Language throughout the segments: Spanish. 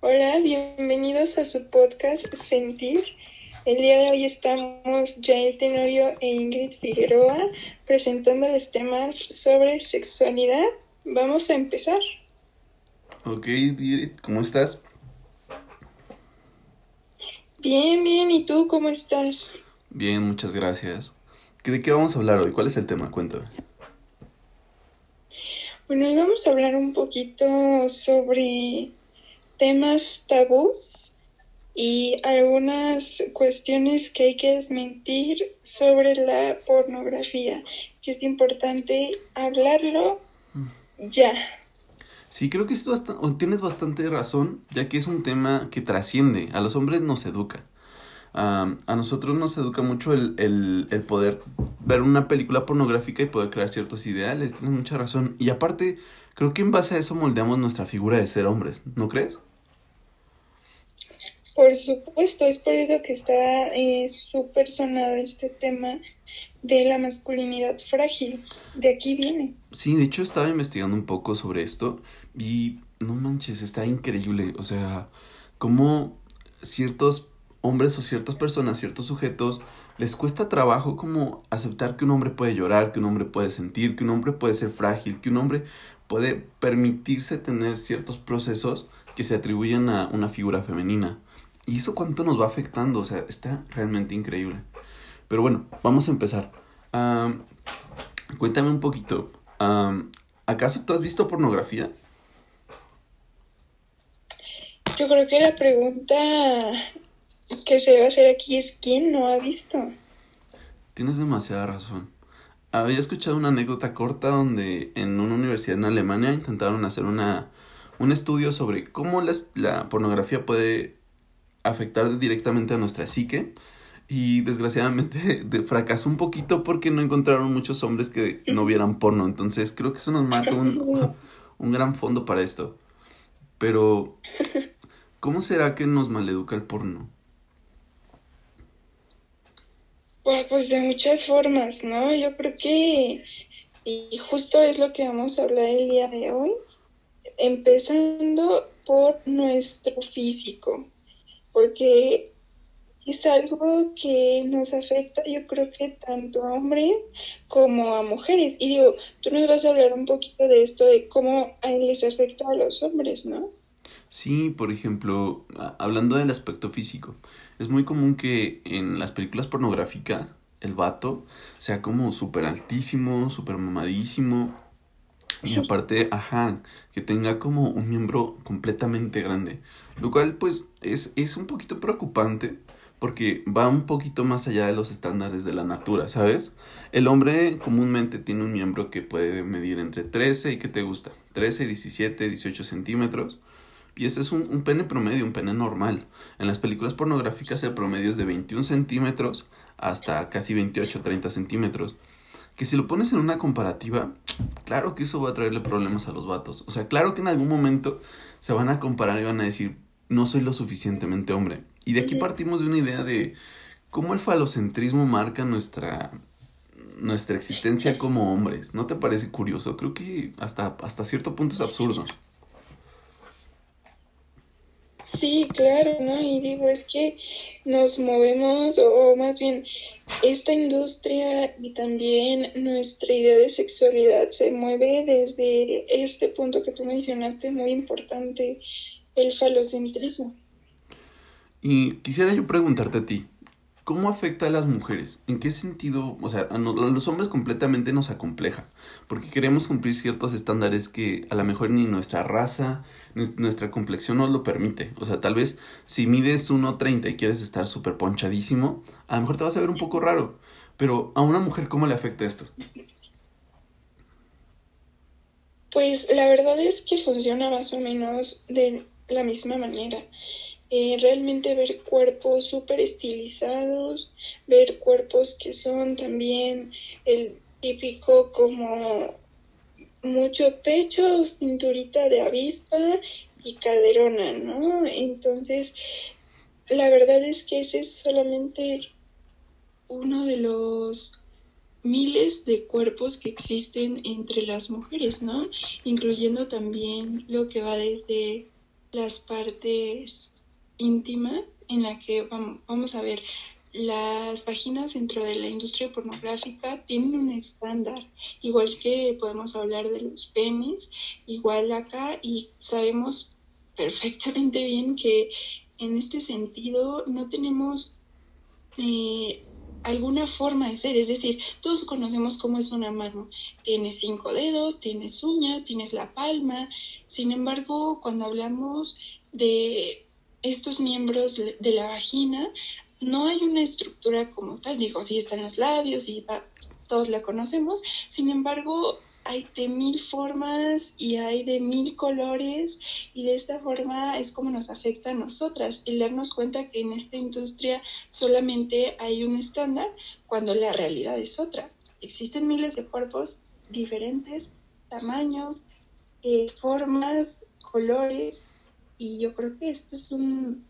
Hola, bienvenidos a su podcast Sentir. El día de hoy estamos Jael Tenorio e Ingrid Figueroa presentándoles temas sobre sexualidad. Vamos a empezar. Ok, Ingrid, ¿cómo estás? Bien, bien, ¿y tú cómo estás? Bien, muchas gracias. ¿De qué vamos a hablar hoy? ¿Cuál es el tema? Cuéntame. Bueno, hoy vamos a hablar un poquito sobre temas tabús y algunas cuestiones que hay que desmentir sobre la pornografía, que es importante hablarlo ya. Sí, creo que esto tienes bastante razón, ya que es un tema que trasciende, a los hombres nos educa. a nosotros nos educa mucho el, el, el, poder ver una película pornográfica y poder crear ciertos ideales, tienes mucha razón. Y aparte, creo que en base a eso moldeamos nuestra figura de ser hombres, ¿no crees? Por supuesto, es por eso que está eh, súper sonado este tema de la masculinidad frágil. De aquí viene. Sí, de hecho estaba investigando un poco sobre esto y no manches, está increíble. O sea, cómo ciertos hombres o ciertas personas, ciertos sujetos, les cuesta trabajo como aceptar que un hombre puede llorar, que un hombre puede sentir, que un hombre puede ser frágil, que un hombre puede permitirse tener ciertos procesos que se atribuyen a una figura femenina. ¿Y eso cuánto nos va afectando? O sea, está realmente increíble. Pero bueno, vamos a empezar. cuéntame un poquito. ¿Acaso tú has visto pornografía? Yo creo que la pregunta que se va a hacer aquí es ¿quién no ha visto? Tienes demasiada razón. Había escuchado una anécdota corta donde en una universidad en Alemania intentaron hacer una, un estudio sobre cómo la pornografía puede afectar directamente a nuestra psique. Y desgraciadamente fracasó un poquito porque no encontraron muchos hombres que no vieran porno. Entonces creo que eso nos marca un, un gran fondo para esto. Pero, ¿cómo será que nos maleduca el porno? Pues de muchas formas, ¿no? Yo creo que, y justo es lo que vamos a hablar el día de hoy, empezando por nuestro físico porque es algo que nos afecta, yo creo que tanto a hombres como a mujeres. Y digo, tú nos vas a hablar un poquito de esto, de cómo les afecta a los hombres, ¿no? Sí, por ejemplo, hablando del aspecto físico, es muy común que en las películas pornográficas el vato sea como súper altísimo, súper mamadísimo, y aparte, ajá, que tenga como un miembro completamente grande. Lo cual pues es, es un poquito preocupante porque va un poquito más allá de los estándares de la natura, ¿sabes? El hombre comúnmente tiene un miembro que puede medir entre 13 y ¿qué te gusta? 13, 17, 18 centímetros. Y ese es un, un pene promedio, un pene normal. En las películas pornográficas el promedio es de 21 centímetros hasta casi 28, 30 centímetros que si lo pones en una comparativa, claro que eso va a traerle problemas a los vatos. O sea, claro que en algún momento se van a comparar y van a decir, no soy lo suficientemente hombre. Y de aquí partimos de una idea de cómo el falocentrismo marca nuestra, nuestra existencia como hombres. ¿No te parece curioso? Creo que hasta, hasta cierto punto es absurdo. Sí, claro, ¿no? Y digo, es que nos movemos, o más bien, esta industria y también nuestra idea de sexualidad se mueve desde este punto que tú mencionaste, muy importante, el falocentrismo. Y quisiera yo preguntarte a ti, ¿Cómo afecta a las mujeres? ¿En qué sentido? O sea, a, los hombres completamente nos acompleja, porque queremos cumplir ciertos estándares que a lo mejor ni nuestra raza, ni nuestra complexión nos lo permite. O sea, tal vez si mides 1.30 y quieres estar súper ponchadísimo, a lo mejor te vas a ver un poco raro. Pero a una mujer, ¿cómo le afecta esto? Pues la verdad es que funciona más o menos de la misma manera. Eh, realmente ver cuerpos súper estilizados, ver cuerpos que son también el típico como mucho pecho, cinturita de avispa y caderona, ¿no? Entonces, la verdad es que ese es solamente uno de los miles de cuerpos que existen entre las mujeres, ¿no? Incluyendo también lo que va desde las partes íntimas en la que vamos a ver las vaginas dentro de la industria pornográfica tienen un estándar, igual que podemos hablar de los penes, igual acá, y sabemos perfectamente bien que en este sentido no tenemos eh, alguna forma de ser, es decir, todos conocemos cómo es una mano, tienes cinco dedos, tienes uñas, tienes la palma, sin embargo, cuando hablamos de estos miembros de la vagina, no hay una estructura como tal, digo, sí están los labios y todos la conocemos, sin embargo, hay de mil formas y hay de mil colores y de esta forma es como nos afecta a nosotras, el darnos cuenta que en esta industria solamente hay un estándar cuando la realidad es otra. Existen miles de cuerpos diferentes, tamaños, eh, formas, colores y yo creo que este es un,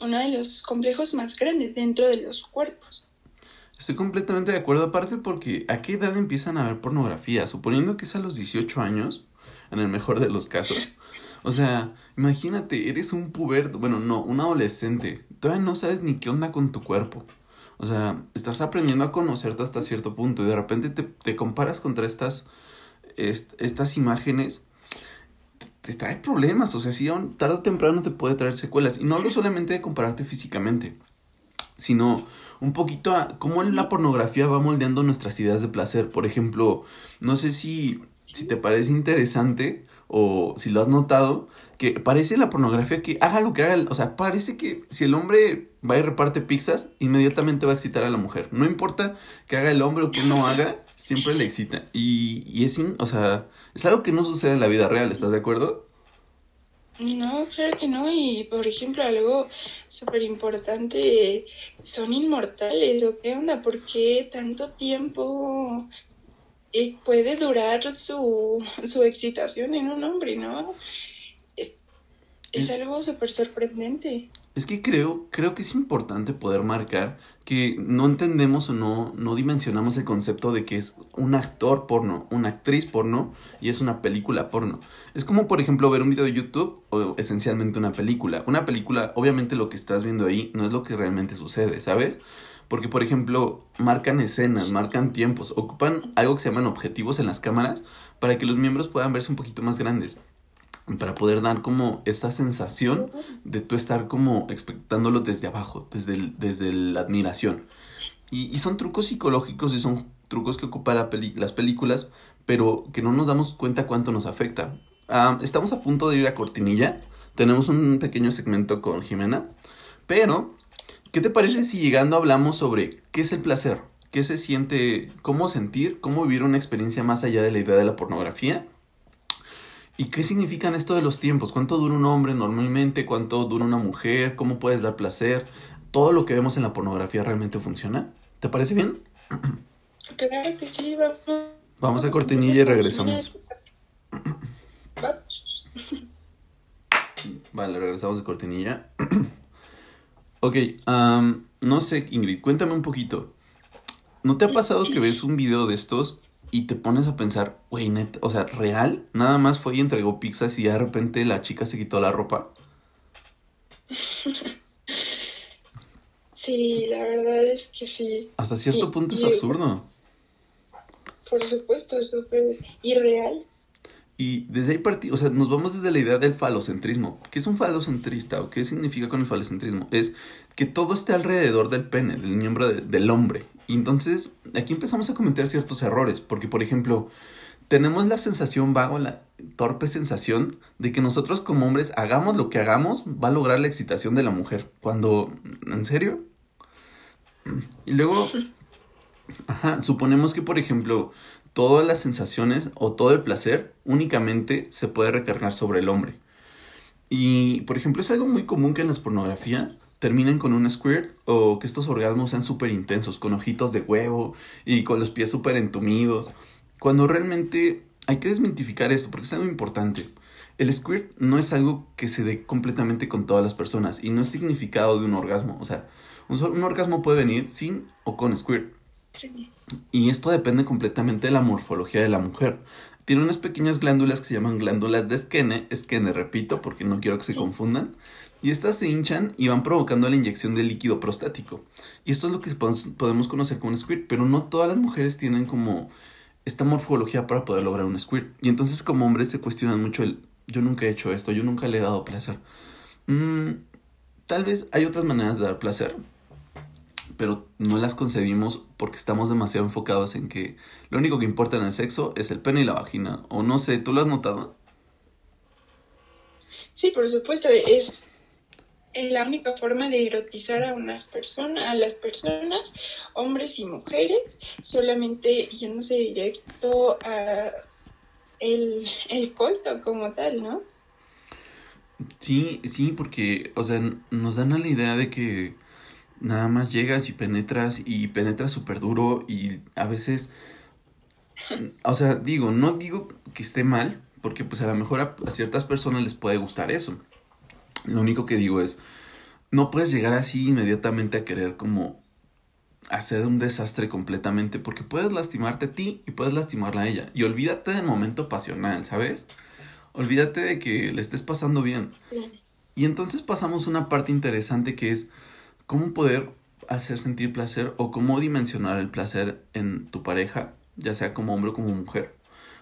uno de los complejos más grandes dentro de los cuerpos. Estoy completamente de acuerdo, aparte porque ¿a qué edad empiezan a ver pornografía? Suponiendo que es a los 18 años, en el mejor de los casos. O sea, imagínate, eres un puberto, bueno, no, un adolescente, todavía no sabes ni qué onda con tu cuerpo. O sea, estás aprendiendo a conocerte hasta cierto punto y de repente te, te comparas contra estas, estas imágenes te trae problemas, o sea, si tarde o temprano te puede traer secuelas. Y no hablo solamente de compararte físicamente, sino un poquito a cómo la pornografía va moldeando nuestras ideas de placer. Por ejemplo, no sé si, si te parece interesante o si lo has notado, que parece la pornografía que haga lo que haga, o sea, parece que si el hombre va y reparte pizzas, inmediatamente va a excitar a la mujer. No importa que haga el hombre o que no haga, siempre le excita. Y, y es, o sea, es algo que no sucede en la vida real, ¿estás de acuerdo? No, claro que no. Y por ejemplo, algo súper importante, son inmortales. ¿O qué onda? ¿Por qué tanto tiempo eh, puede durar su, su excitación en un hombre, no? Es, algo súper sorprendente. Es que creo, creo que es importante poder marcar que no entendemos o no, no dimensionamos el concepto de que es un actor porno, una actriz porno y es una película porno. Es como, por ejemplo, ver un video de YouTube o esencialmente una película. Una película, obviamente lo que estás viendo ahí no es lo que realmente sucede, ¿sabes? Porque, por ejemplo, marcan escenas, marcan tiempos, ocupan algo que se llaman objetivos en las cámaras para que los miembros puedan verse un poquito más grandes para poder dar como esta sensación de tú estar como expectándolo desde abajo, desde, desde la admiración. Y, son trucos psicológicos y son trucos que ocupan la las películas, pero que no nos damos cuenta cuánto nos afecta. Ah, estamos a punto de ir a Cortinilla, tenemos un pequeño segmento con Jimena, pero ¿qué te parece si llegando hablamos sobre qué es el placer? ¿Qué se siente? ¿Cómo sentir? ¿Cómo vivir una experiencia más allá de la idea de la pornografía? ¿Y qué significan esto de los tiempos? ¿Cuánto dura un hombre normalmente? ¿Cuánto dura una mujer? ¿Cómo puedes dar placer? ¿Todo lo que vemos en la pornografía realmente funciona? ¿Te parece bien? Claro que sí, vamos. a cortinilla y regresamos. Vale, regresamos de cortinilla. Ok, no sé, Ingrid, cuéntame un poquito. ¿No te ha pasado que ves un video de estos y te pones a pensar, güey, neta, o sea, real, nada más fue y entregó pizzas y de repente la chica se quitó la ropa. Sí, la verdad es que sí. Hasta cierto punto es absurdo. Por supuesto, es súper irreal. Y desde ahí partimos, o sea, nos vamos desde la idea del falocentrismo. ¿Qué es un falocentrista o qué significa con el falocentrismo? Es que todo esté alrededor del pene, del miembro del hombre. Y entonces aquí empezamos a cometer ciertos errores, porque por ejemplo, tenemos la sensación vago, la torpe sensación de que nosotros como hombres hagamos lo que hagamos, va a lograr la excitación de la mujer. Cuando, ¿en serio? Y luego, ajá, suponemos que por ejemplo, todas las sensaciones o todo el placer únicamente se puede recargar sobre el hombre. Y, por ejemplo, es algo muy común que en la pornografía terminen con un squirt o que estos orgasmos sean súper intensos, con ojitos de huevo y con los pies súper entumidos. Cuando realmente hay que desmitificar esto porque es algo importante. El squirt no es algo que se dé completamente con todas las personas y no es significado de un orgasmo. O sea, un, un orgasmo puede venir sin o con squirt. Y esto depende completamente de la morfología de la mujer. tiene unas pequeñas glándulas que se llaman glándulas de Skene, Skene, repito, porque no quiero que se confundan, y estas se hinchan y van provocando la inyección de líquido prostático. Y esto es lo que podemos conocer como un squirt, pero no todas las mujeres tienen como esta morfología para poder lograr un squirt. Y entonces como hombres se cuestionan mucho el, yo nunca he hecho esto, yo nunca le he dado placer. Mm, tal vez hay otras maneras de dar placer, pero no las concebimos porque estamos demasiado enfocados en que lo único que importa en el sexo es el pene y la vagina. O no sé, ¿tú lo has notado? Sí, por supuesto, es la única forma de erotizar a unas personas, a las personas, hombres y mujeres, solamente yéndose directo a el, el coito como tal, ¿no? Sí, sí, porque, o sea, nos dan a la idea de que nada más llegas y penetras y penetras súper duro y a veces, o sea, digo, no digo que esté mal, porque pues a lo mejor a, ciertas personas les puede gustar eso. Lo único que digo es, no puedes llegar así inmediatamente a querer como hacer un desastre completamente, porque puedes lastimarte a ti y puedes lastimarla a ella. Y olvídate del momento pasional, ¿sabes? Olvídate de que le estés pasando bien. Y entonces pasamos una parte interesante que es cómo poder hacer sentir placer o cómo dimensionar el placer en tu pareja, ya sea como hombre o como mujer.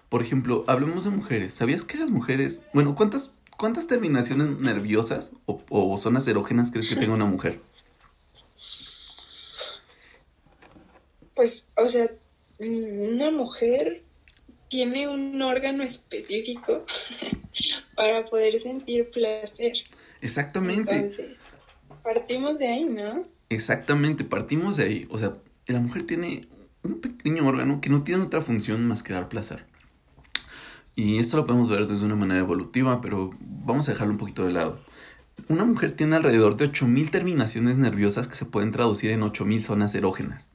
Por ejemplo, hablemos de mujeres. ¿Sabías que las mujeres, bueno, cuántas, cuántas terminaciones nerviosas o, o zonas erógenas crees que tenga una mujer? Pues, o sea, una mujer tiene un órgano específico para poder sentir placer. Exactamente. Partimos de ahí, ¿no? Exactamente, partimos de ahí. O sea, la mujer tiene un pequeño órgano que no tiene otra función más que dar placer. Y esto lo podemos ver desde una manera evolutiva, pero vamos a dejarlo un poquito de lado. Una mujer tiene alrededor de 8.000 terminaciones nerviosas que se pueden traducir en 8.000 zonas erógenas.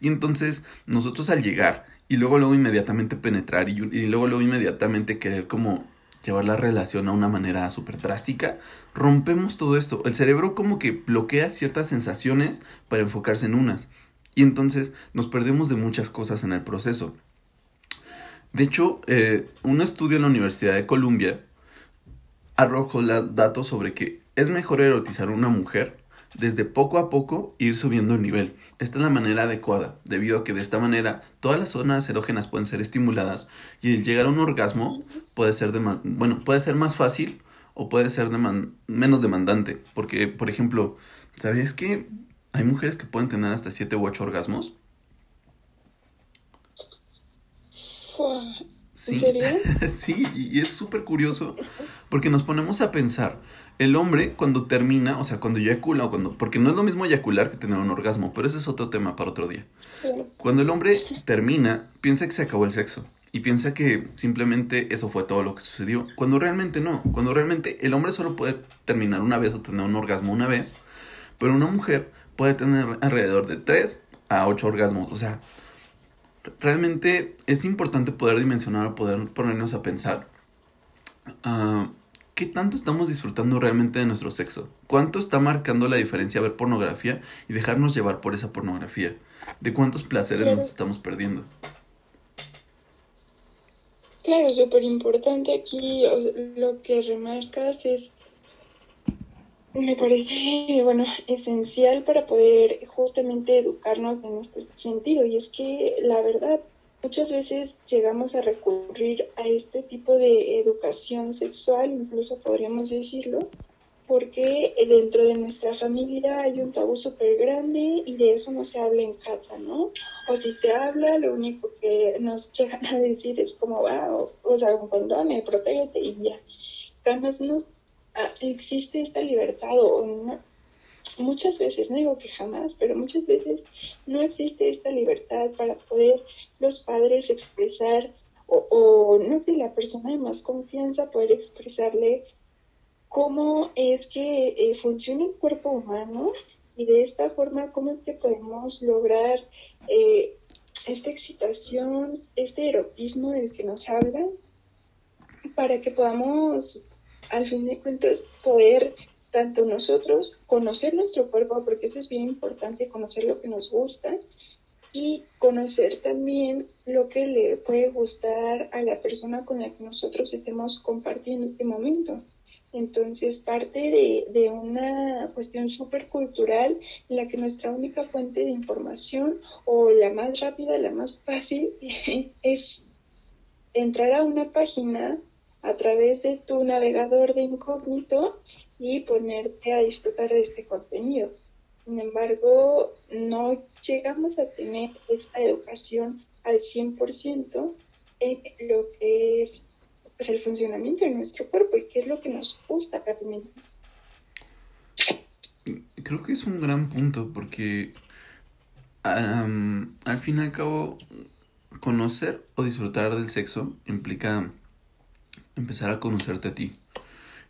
Y entonces nosotros al llegar y luego luego inmediatamente penetrar y, y luego luego inmediatamente querer como llevar la relación a una manera súper drástica, rompemos todo esto. El cerebro como que bloquea ciertas sensaciones para enfocarse en unas. Y entonces nos perdemos de muchas cosas en el proceso. De hecho, eh, un estudio en la Universidad de Columbia arrojó datos sobre que es mejor erotizar a una mujer desde poco a poco ir subiendo el nivel. Esta es la manera adecuada, debido a que de esta manera todas las zonas erógenas pueden ser estimuladas y el llegar a un orgasmo puede ser, bueno, puede ser más fácil o puede ser menos demandante. Porque, por ejemplo, ¿sabías que hay mujeres que pueden tener hasta 7 u 8 orgasmos? ¿En serio? sí, y es súper curioso porque nos ponemos a pensar, el hombre cuando termina, o sea, cuando eyacula o cuando, porque no es lo mismo eyacular que tener un orgasmo, pero ese es otro tema para otro día. Cuando el hombre termina, piensa que se acabó el sexo y piensa que simplemente eso fue todo lo que sucedió, cuando realmente no, cuando realmente el hombre solo puede terminar una vez o tener un orgasmo una vez, pero una mujer puede tener alrededor de 3 a 8 orgasmos, o sea, realmente es importante poder dimensionar o poder ponernos a pensar. Uh, ¿qué tanto estamos disfrutando realmente de nuestro sexo? ¿Cuánto está marcando la diferencia ver pornografía y dejarnos llevar por esa pornografía? ¿De cuántos placeres nos estamos perdiendo? Claro, súper importante aquí lo que remarcas es, me parece, bueno, esencial para poder justamente educarnos en este sentido. Y es que la verdad, Muchas veces llegamos a recurrir a este tipo de educación sexual, incluso podríamos decirlo, porque dentro de nuestra familia hay un tabú súper grande y de eso no se habla en casa, ¿no? O si se habla, lo único que nos llegan a decir es como, ah, o, sea, un condón, protégete y ya. Jamás nos ah, existe esta libertad o no, muchas veces, no digo que jamás, pero muchas veces no existe esta libertad para poder los padres expresar o, no sé, la persona de más confianza poder expresarle cómo es que eh, funciona el cuerpo humano y de esta forma cómo es que podemos lograr eh, esta excitación, este erotismo del que nos hablan, para que podamos, al fin de cuentas, poder tanto nosotros conocer nuestro cuerpo, porque eso es bien importante, conocer lo que nos gusta, y conocer también lo que le puede gustar a la persona con la que nosotros estemos compartiendo este momento. Entonces, parte de, de una cuestión súper cultural en la que nuestra única fuente de información o la más rápida, la más fácil, es entrar a una página a través de tu navegador de incógnito y ponerte a disfrutar de este contenido. Sin embargo, no llegamos a tener esta educación al 100% en lo que es el funcionamiento de nuestro cuerpo y qué es lo que nos gusta realmente. Creo que es un gran punto porque al fin y al cabo conocer o disfrutar del sexo implica empezar a conocerte a ti.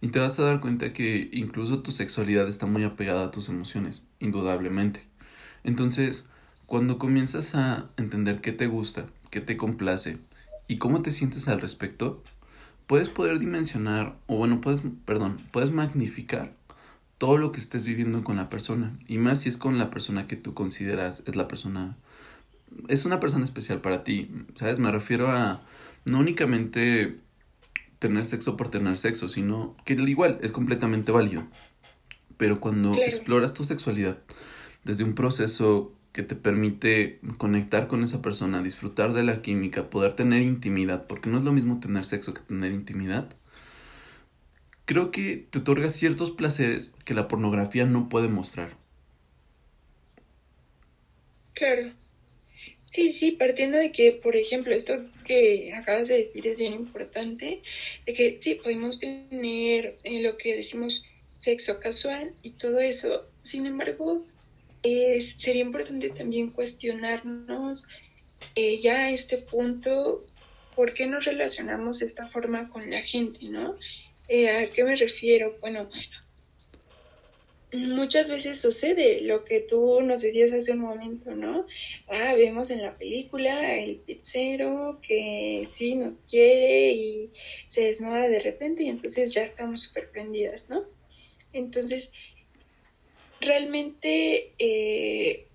Y te vas a dar cuenta que incluso tu sexualidad está muy apegada a tus emociones, indudablemente. Entonces, cuando comienzas a entender qué te gusta, qué te complace y cómo te sientes al respecto, puedes poder dimensionar, o bueno, puedes, perdón, puedes magnificar todo lo que estés viviendo con la persona. Y más si es con la persona que tú consideras es la persona, es una persona especial para ti, ¿sabes? Me refiero a no únicamente tener sexo por tener sexo, sino que igual es completamente válido. Pero cuando exploras tu sexualidad desde un proceso que te permite conectar con esa persona, disfrutar de la química, poder tener intimidad, porque no es lo mismo tener sexo que tener intimidad, creo que te otorga ciertos placeres que la pornografía no puede mostrar. Claro. Sí, sí, partiendo de que, por ejemplo, esto que acabas de decir es bien importante, de que sí, podemos tener en eh, lo que decimos sexo casual y todo eso. Sin embargo, sería importante también cuestionarnos eh, ya a este punto por qué nos relacionamos de esta forma con la gente, ¿no? Eh, ¿A qué me refiero? Bueno, muchas veces sucede lo que tú nos decías hace un momento, ¿no? Ah, vemos en la película el pizzero que sí nos quiere y se desnuda de repente y entonces ya estamos súper prendidas, ¿no? Entonces, realmente eh,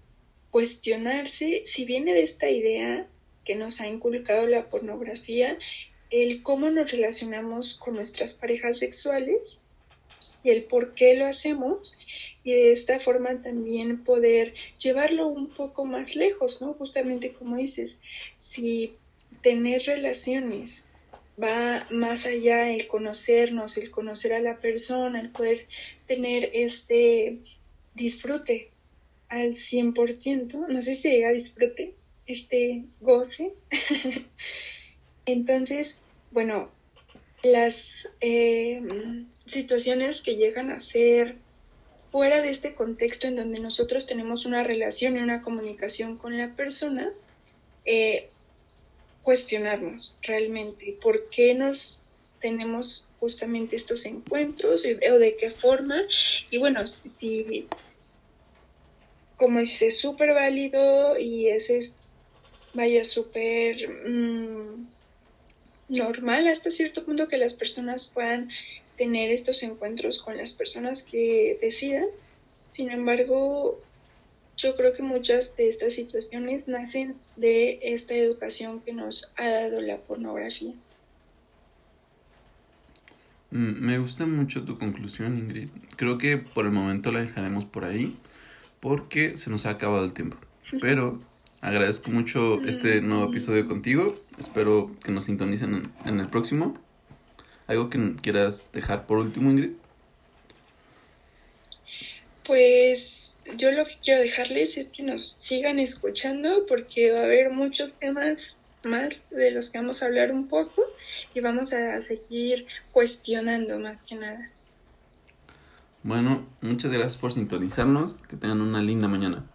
cuestionarse si viene de esta idea que nos ha inculcado la pornografía, el cómo nos relacionamos con nuestras parejas sexuales y el por qué lo hacemos y de esta forma también poder llevarlo un poco más lejos, ¿no? Justamente como dices, si tener relaciones va más allá el conocernos, el conocer a la persona, el poder tener este disfrute al 100%, no sé si llega disfrute, este goce. Entonces, bueno, las eh, situaciones que llegan a ser fuera de este contexto en donde nosotros tenemos una relación y una comunicación con la persona, eh, cuestionarnos realmente por qué nos tenemos justamente estos encuentros o de qué forma. Y bueno, si, como dice, súper válido y ese es, vaya, súper mm, normal hasta cierto punto que las personas puedan tener estos encuentros con las personas que decidan. Sin embargo, yo creo que muchas de estas situaciones nacen de esta educación que nos ha dado la pornografía. Mm, me gusta mucho tu conclusión, Ingrid. Creo que por el momento la dejaremos por ahí porque se nos ha acabado el tiempo. Pero agradezco mucho este nuevo episodio contigo. Espero que nos sintonicen en el próximo. ¿Algo que quieras dejar por último, Ingrid? Pues yo lo que quiero dejarles es que nos sigan escuchando porque va a haber muchos temas más de los que vamos a hablar un poco y vamos a seguir cuestionando más que nada. Bueno, muchas gracias por sintonizarnos. Que tengan una linda mañana.